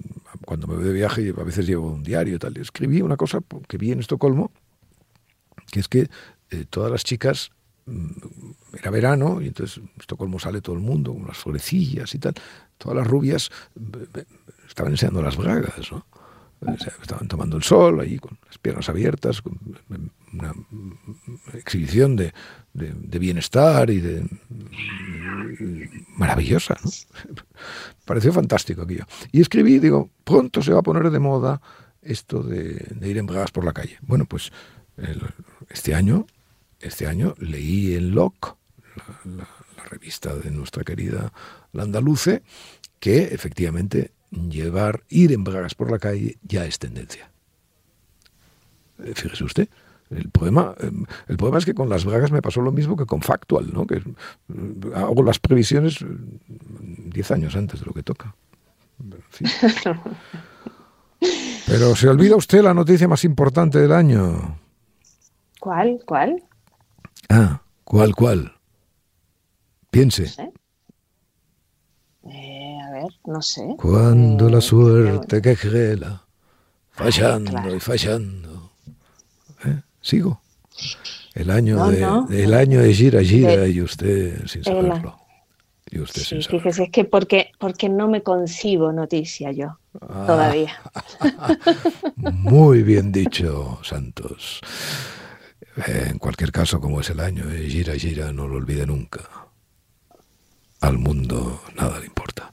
cuando me voy de viaje, a veces llevo un diario y tal. Escribí una cosa que vi en Estocolmo, que es que eh, todas las chicas, mm, era verano, y entonces en Estocolmo sale todo el mundo, con las florecillas y tal. todas las rubias estaban enseñando las bragas, ¿no? Estaban tomando el sol ahí con las piernas abiertas, con una exhibición de, bienestar y de maravillosa. <laughs> Pareció fantástico aquello. Y escribí, digo, pronto se va a poner de moda esto de, ir en bragas por la calle. Bueno, pues este año, este año leí en Locke, la, revista de nuestra querida Landaluce, que efectivamente llevar, ir en bragas por la calle ya es tendencia. Eh, fíjese usted. El problema, em, el problema es que con las bragas me pasó lo mismo que con Factual, ¿no? que mm, hago las previsiones 10 mm, años antes de lo que toca. <laughs> Pero se olvida usted la noticia más importante del año. ¿Cuál? ¿Cuál? Ah, ¿cuál, cuál? Piense. Eh, ver, no sé. Cuando la eh, suerte que gela, fallando y fallando. ¿Eh? ¿Sigo? El año, de, el año de gira, gira y usted sin saberlo. Y usted sí, fíjese, es que porque, porque no me concibo noticia yo ah. todavía. <laughs> Muy bien dicho, Santos. En cualquier caso, como es el año de gira, gira, no lo olvide nunca. Al mundo nada le importa.